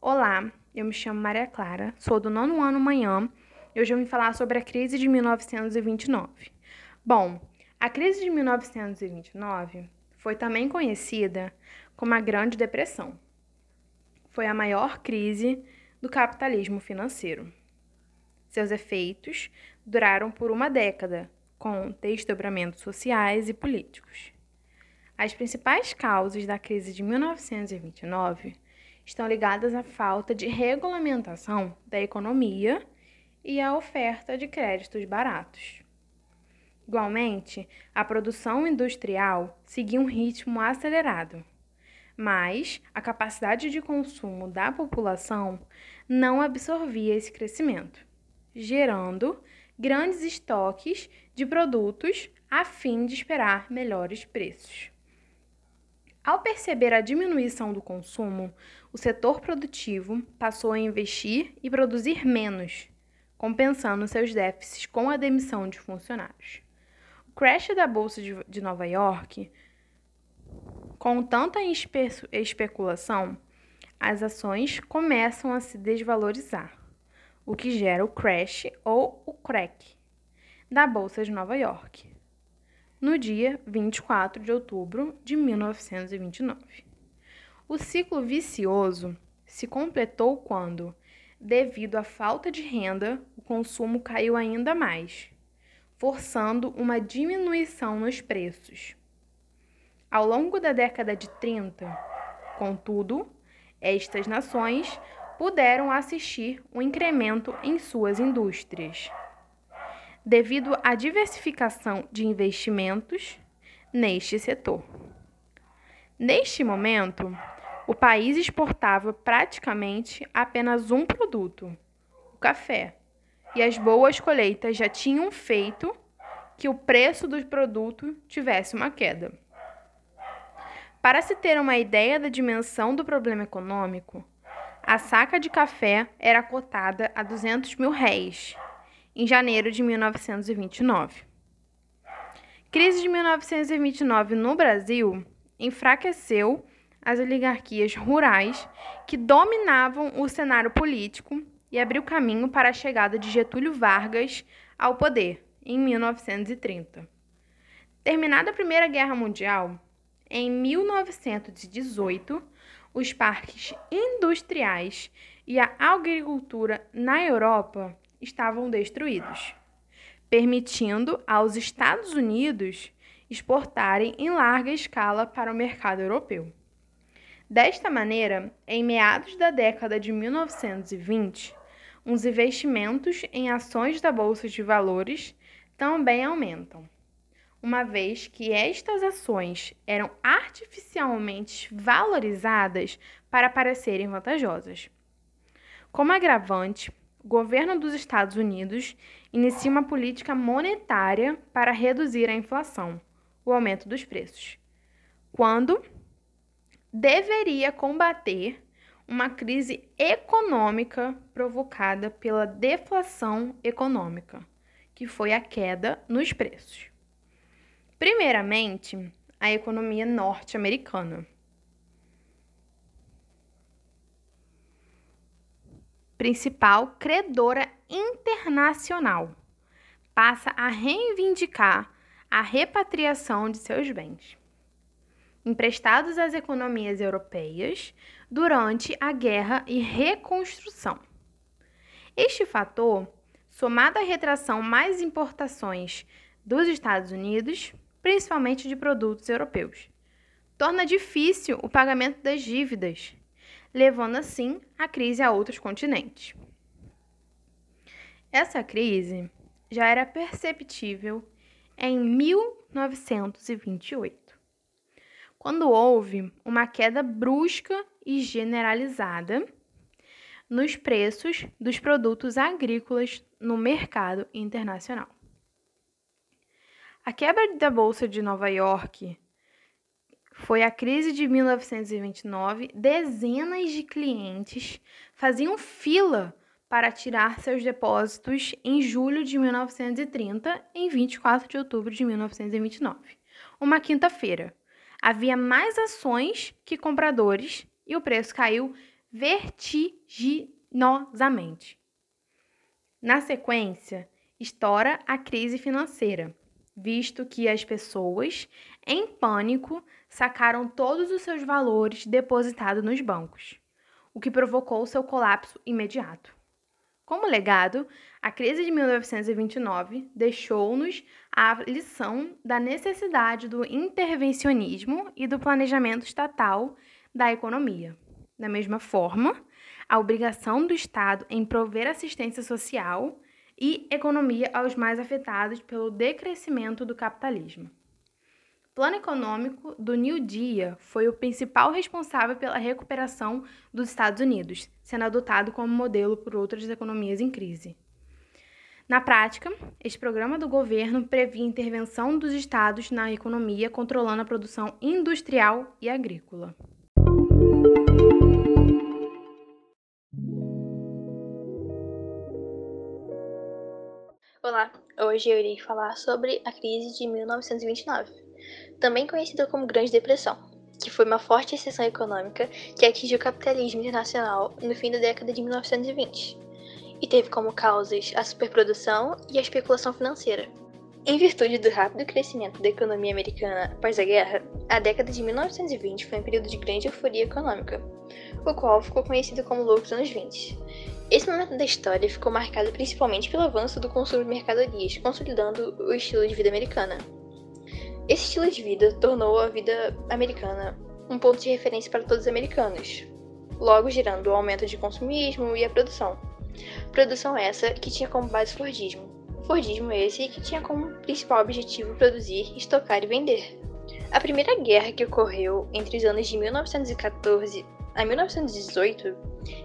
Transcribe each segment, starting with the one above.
Olá, eu me chamo Maria Clara, sou do nono ano manhã e hoje eu vim falar sobre a crise de 1929. Bom, a crise de 1929 foi também conhecida como a Grande Depressão. Foi a maior crise do capitalismo financeiro. Seus efeitos duraram por uma década, com desdobramentos sociais e políticos. As principais causas da crise de 1929 estão ligadas à falta de regulamentação da economia e à oferta de créditos baratos. Igualmente, a produção industrial seguia um ritmo acelerado, mas a capacidade de consumo da população não absorvia esse crescimento, gerando grandes estoques de produtos a fim de esperar melhores preços. Ao perceber a diminuição do consumo, o setor produtivo passou a investir e produzir menos, compensando seus déficits com a demissão de funcionários. O crash da Bolsa de Nova York, com tanta espe especulação, as ações começam a se desvalorizar, o que gera o crash ou o crack da Bolsa de Nova York no dia 24 de outubro de 1929. O ciclo vicioso se completou quando, devido à falta de renda, o consumo caiu ainda mais, forçando uma diminuição nos preços. Ao longo da década de 30, contudo, estas nações puderam assistir um incremento em suas indústrias devido à diversificação de investimentos neste setor. Neste momento, o país exportava praticamente apenas um produto, o café, e as boas colheitas já tinham feito que o preço do produto tivesse uma queda. Para se ter uma ideia da dimensão do problema econômico, a saca de café era cotada a 200 mil réis em janeiro de 1929. Crise de 1929 no Brasil enfraqueceu as oligarquias rurais que dominavam o cenário político e abriu caminho para a chegada de Getúlio Vargas ao poder em 1930. Terminada a Primeira Guerra Mundial, em 1918, os parques industriais e a agricultura na Europa estavam destruídos, permitindo aos Estados Unidos exportarem em larga escala para o mercado europeu. Desta maneira, em meados da década de 1920, os investimentos em ações da Bolsa de Valores também aumentam, uma vez que estas ações eram artificialmente valorizadas para parecerem vantajosas. Como agravante, o governo dos Estados Unidos inicia uma política monetária para reduzir a inflação, o aumento dos preços, quando deveria combater uma crise econômica provocada pela deflação econômica, que foi a queda nos preços. Primeiramente, a economia norte-americana. Principal credora internacional, passa a reivindicar a repatriação de seus bens, emprestados às economias europeias durante a Guerra e Reconstrução. Este fator, somado à retração mais importações dos Estados Unidos, principalmente de produtos europeus, torna difícil o pagamento das dívidas levando assim a crise a outros continentes. Essa crise já era perceptível em 1928, quando houve uma queda brusca e generalizada nos preços dos produtos agrícolas no mercado internacional. A quebra da Bolsa de Nova York foi a crise de 1929. Dezenas de clientes faziam fila para tirar seus depósitos em julho de 1930, em 24 de outubro de 1929, uma quinta-feira. Havia mais ações que compradores e o preço caiu vertiginosamente. Na sequência, estoura a crise financeira, visto que as pessoas, em pânico, sacaram todos os seus valores depositados nos bancos, o que provocou seu colapso imediato. Como legado, a crise de 1929 deixou-nos a lição da necessidade do intervencionismo e do planejamento estatal da economia. Da mesma forma, a obrigação do Estado em prover assistência social e economia aos mais afetados pelo decrescimento do capitalismo. Plano econômico do New Deal foi o principal responsável pela recuperação dos Estados Unidos, sendo adotado como modelo por outras economias em crise. Na prática, este programa do governo previa intervenção dos estados na economia, controlando a produção industrial e agrícola. Olá, hoje eu irei falar sobre a crise de 1929, também conhecida como Grande Depressão, que foi uma forte recessão econômica que atingiu o capitalismo internacional no fim da década de 1920 e teve como causas a superprodução e a especulação financeira. Em virtude do rápido crescimento da economia americana após a guerra, a década de 1920 foi um período de grande euforia econômica, o qual ficou conhecido como Loucos Anos 20, esse momento da história ficou marcado principalmente pelo avanço do consumo de mercadorias, consolidando o estilo de vida americana. Esse estilo de vida tornou a vida americana um ponto de referência para todos os americanos, logo gerando o aumento de consumismo e a produção. Produção essa que tinha como base Fordismo. Fordismo esse que tinha como principal objetivo produzir, estocar e vender. A primeira guerra que ocorreu entre os anos de 1914 a 1918,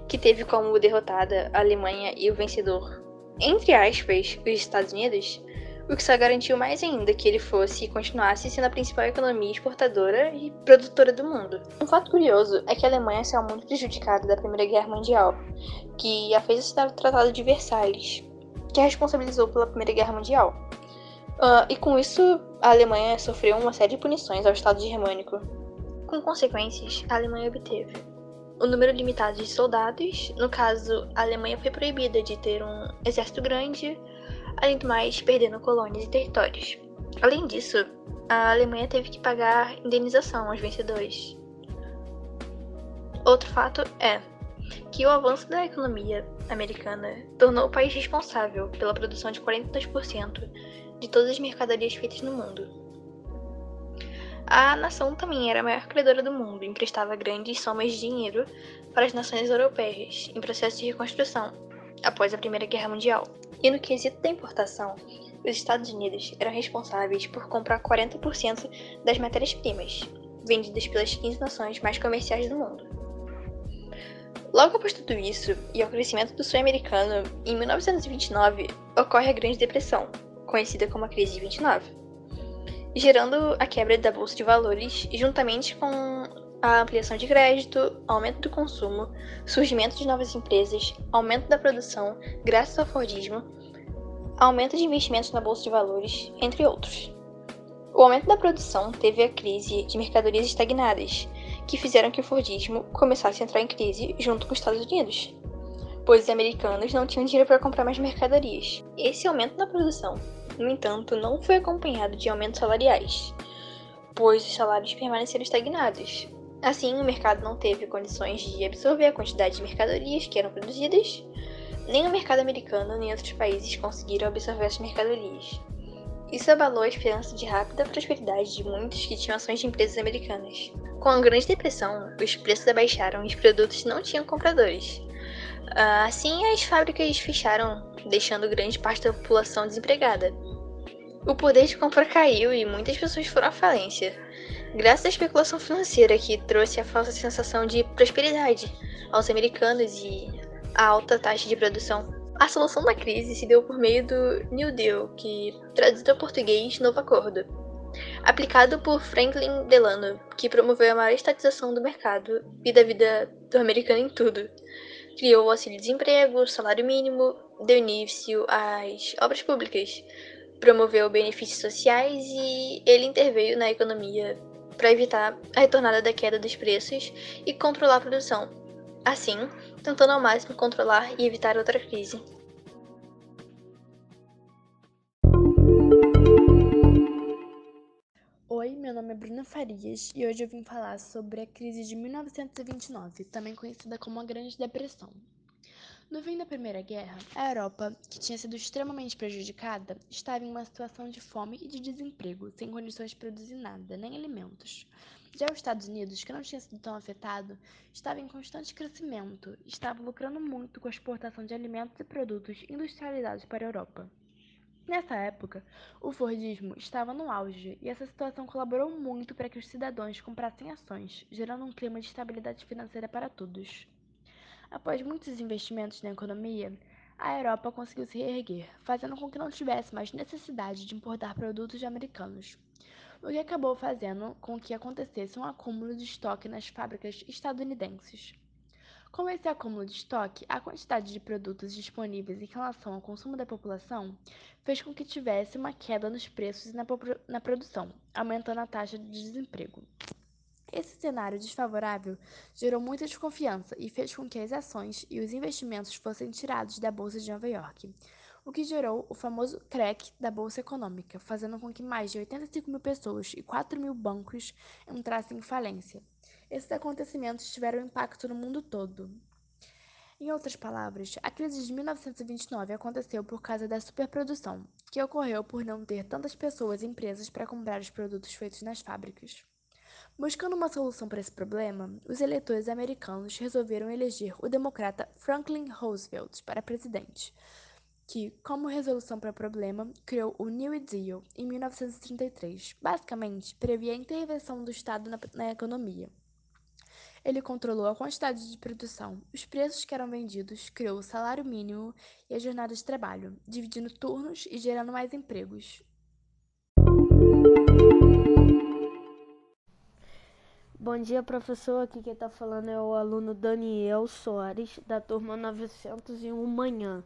que teve como derrotada a Alemanha e o vencedor, entre aspas, os Estados Unidos, o que só garantiu mais ainda que ele fosse e continuasse sendo a principal economia exportadora e produtora do mundo. Um fato curioso é que a Alemanha saiu muito prejudicada da Primeira Guerra Mundial, que a fez assinar o Tratado de Versalhes, que a responsabilizou pela Primeira Guerra Mundial. Uh, e com isso, a Alemanha sofreu uma série de punições ao Estado germânico. Com consequências, a Alemanha obteve o número limitado de soldados. No caso, a Alemanha foi proibida de ter um exército grande, além do mais, perdendo colônias e territórios. Além disso, a Alemanha teve que pagar indenização aos vencedores. Outro fato é que o avanço da economia americana tornou o país responsável pela produção de 42% de todas as mercadorias feitas no mundo. A nação também era a maior credora do mundo e emprestava grandes somas de dinheiro para as nações europeias em processo de reconstrução após a Primeira Guerra Mundial. E no quesito da importação, os Estados Unidos eram responsáveis por comprar 40% das matérias-primas vendidas pelas 15 nações mais comerciais do mundo. Logo após tudo isso e ao crescimento do sonho americano, em 1929 ocorre a Grande Depressão, conhecida como a Crise de 29 gerando a quebra da bolsa de valores, juntamente com a ampliação de crédito, aumento do consumo, surgimento de novas empresas, aumento da produção graças ao Fordismo, aumento de investimentos na bolsa de valores, entre outros. O aumento da produção teve a crise de mercadorias estagnadas, que fizeram que o Fordismo começasse a entrar em crise junto com os Estados Unidos, pois os americanos não tinham dinheiro para comprar mais mercadorias. Esse aumento na produção no entanto, não foi acompanhado de aumentos salariais, pois os salários permaneceram estagnados. Assim, o mercado não teve condições de absorver a quantidade de mercadorias que eram produzidas, nem o mercado americano nem outros países conseguiram absorver essas mercadorias. Isso abalou a esperança de rápida prosperidade de muitos que tinham ações de empresas americanas. Com a Grande Depressão, os preços abaixaram e os produtos não tinham compradores. Ah, assim, as fábricas fecharam, deixando grande parte da população desempregada. O poder de compra caiu e muitas pessoas foram à falência, graças à especulação financeira que trouxe a falsa sensação de prosperidade aos americanos e a alta taxa de produção. A solução da crise se deu por meio do New Deal, que, traduzido ao português, Novo Acordo, aplicado por Franklin Delano, que promoveu a maior estatização do mercado e da vida do americano em tudo. Criou o auxílio-desemprego, salário mínimo, deu início às obras públicas, promoveu benefícios sociais e ele interveio na economia para evitar a retornada da queda dos preços e controlar a produção, assim, tentando ao máximo controlar e evitar outra crise. Oi, meu nome é Bruna Farias e hoje eu vim falar sobre a crise de 1929, também conhecida como a Grande Depressão. No fim da Primeira Guerra, a Europa, que tinha sido extremamente prejudicada, estava em uma situação de fome e de desemprego, sem condições de produzir nada, nem alimentos. Já os Estados Unidos, que não tinha sido tão afetado, estava em constante crescimento estava lucrando muito com a exportação de alimentos e produtos industrializados para a Europa. Nessa época, o Fordismo estava no auge e essa situação colaborou muito para que os cidadãos comprassem ações, gerando um clima de estabilidade financeira para todos. Após muitos investimentos na economia, a Europa conseguiu se reerguer, fazendo com que não tivesse mais necessidade de importar produtos americanos, o que acabou fazendo com que acontecesse um acúmulo de estoque nas fábricas estadunidenses. Com esse acúmulo de estoque, a quantidade de produtos disponíveis em relação ao consumo da população fez com que tivesse uma queda nos preços e na, na produção, aumentando a taxa de desemprego. Esse cenário desfavorável gerou muita desconfiança e fez com que as ações e os investimentos fossem tirados da Bolsa de Nova York, o que gerou o famoso crack da Bolsa Econômica, fazendo com que mais de 85 mil pessoas e 4 mil bancos entrassem em falência. Esses acontecimentos tiveram impacto no mundo todo. Em outras palavras, a crise de 1929 aconteceu por causa da superprodução, que ocorreu por não ter tantas pessoas e empresas para comprar os produtos feitos nas fábricas. Buscando uma solução para esse problema, os eleitores americanos resolveram eleger o democrata Franklin Roosevelt para presidente, que, como resolução para o problema, criou o New Deal em 1933. Basicamente, previa a intervenção do Estado na, na economia. Ele controlou a quantidade de produção, os preços que eram vendidos, criou o salário mínimo e a jornada de trabalho, dividindo turnos e gerando mais empregos. Bom dia, professor. Aqui quem está falando é o aluno Daniel Soares, da turma 901 Manhã.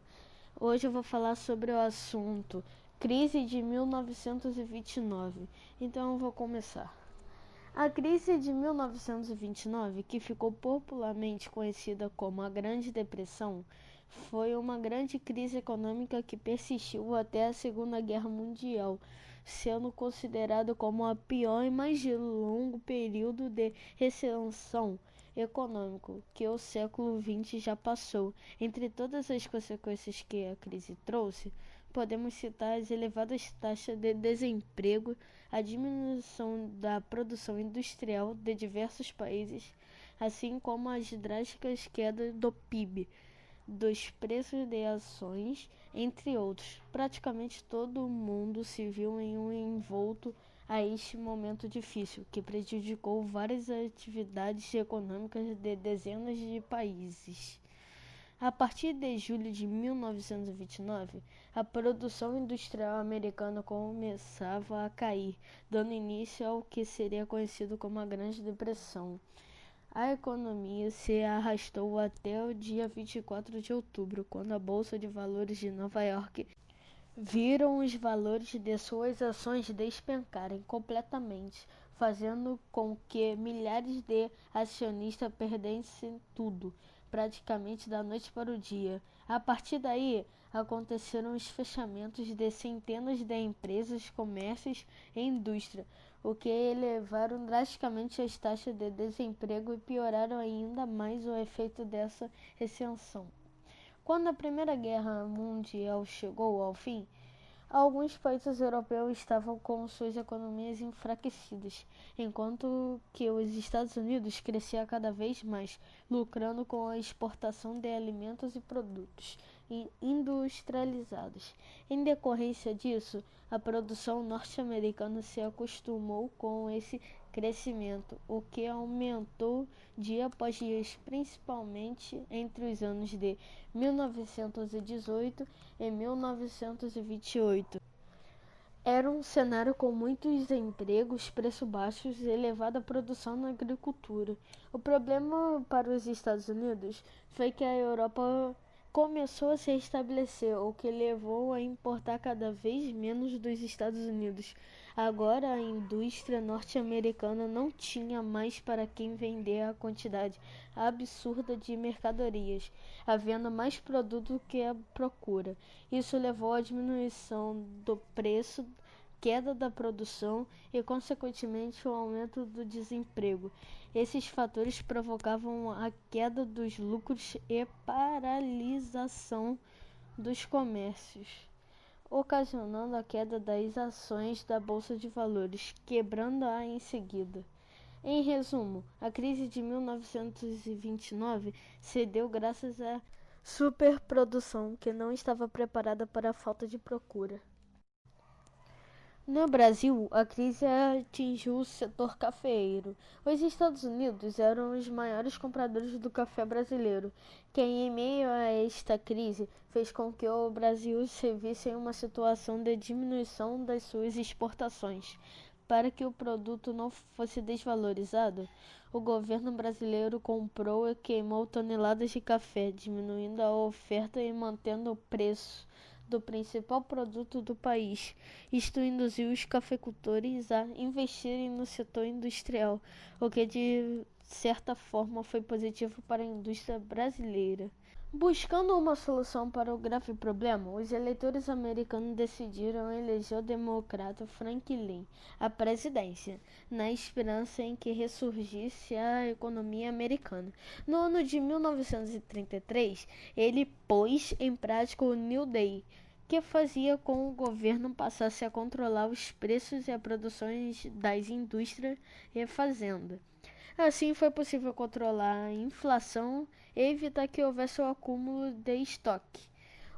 Hoje eu vou falar sobre o assunto Crise de 1929. Então eu vou começar. A crise de 1929, que ficou popularmente conhecida como a Grande Depressão, foi uma grande crise econômica que persistiu até a Segunda Guerra Mundial sendo considerado como a pior e mais longo período de recessão econômico que o século XX já passou. Entre todas as consequências que a crise trouxe, podemos citar as elevadas taxas de desemprego, a diminuição da produção industrial de diversos países, assim como as drásticas quedas do PIB dos preços de ações, entre outros. Praticamente todo mundo se viu em um envolto a este momento difícil, que prejudicou várias atividades econômicas de dezenas de países. A partir de julho de 1929, a produção industrial americana começava a cair, dando início ao que seria conhecido como a Grande Depressão. A economia se arrastou até o dia 24 de outubro, quando a Bolsa de Valores de Nova York viram os valores de suas ações despencarem completamente, fazendo com que milhares de acionistas perdessem tudo, praticamente da noite para o dia. A partir daí, aconteceram os fechamentos de centenas de empresas, comércios e indústria, o que elevaram drasticamente as taxas de desemprego e pioraram ainda mais o efeito dessa recessão. Quando a Primeira Guerra Mundial chegou ao fim, alguns países europeus estavam com suas economias enfraquecidas, enquanto que os Estados Unidos crescia cada vez mais, lucrando com a exportação de alimentos e produtos industrializados. Em decorrência disso, a produção norte-americana se acostumou com esse crescimento, o que aumentou dia após dia, principalmente entre os anos de 1918 e 1928. Era um cenário com muitos empregos, preços baixos e elevada produção na agricultura. O problema para os Estados Unidos foi que a Europa começou a se restabelecer, o que levou a importar cada vez menos dos Estados Unidos. Agora a indústria norte-americana não tinha mais para quem vender a quantidade absurda de mercadorias, havendo mais produto que a procura. Isso levou à diminuição do preço, queda da produção e, consequentemente, o aumento do desemprego. Esses fatores provocavam a queda dos lucros e paralisação dos comércios ocasionando a queda das ações da Bolsa de Valores, quebrando-a em seguida. Em resumo, a crise de 1929 se deu graças à superprodução que não estava preparada para a falta de procura. No Brasil, a crise atingiu o setor cafeeiro. Os Estados Unidos eram os maiores compradores do café brasileiro, que, em meio a esta crise, fez com que o Brasil se visse em uma situação de diminuição das suas exportações. Para que o produto não fosse desvalorizado, o governo brasileiro comprou e queimou toneladas de café, diminuindo a oferta e mantendo o preço do principal produto do país. Isto induziu os cafeicultores a investirem no setor industrial, o que de certa forma foi positivo para a indústria brasileira. Buscando uma solução para o grave problema, os eleitores americanos decidiram eleger o democrata Franklin à presidência, na esperança em que ressurgisse a economia americana. No ano de 1933, ele pôs em prática o New Deal, que fazia com que o governo passasse a controlar os preços e a produções das indústrias e fazenda. Assim foi possível controlar a inflação e evitar que houvesse o acúmulo de estoque.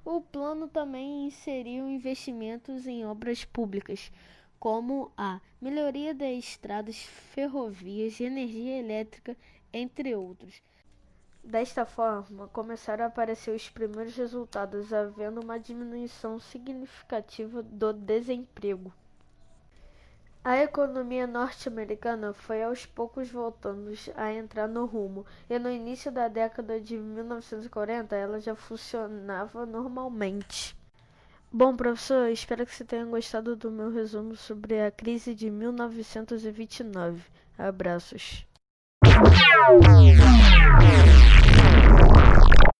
O plano também inseriu investimentos em obras públicas, como a melhoria das estradas, ferrovias, energia elétrica, entre outros. Desta forma, começaram a aparecer os primeiros resultados, havendo uma diminuição significativa do desemprego. A economia norte-americana foi aos poucos voltando a entrar no rumo, e no início da década de 1940 ela já funcionava normalmente. Bom, professor, espero que você tenha gostado do meu resumo sobre a crise de 1929. Abraços.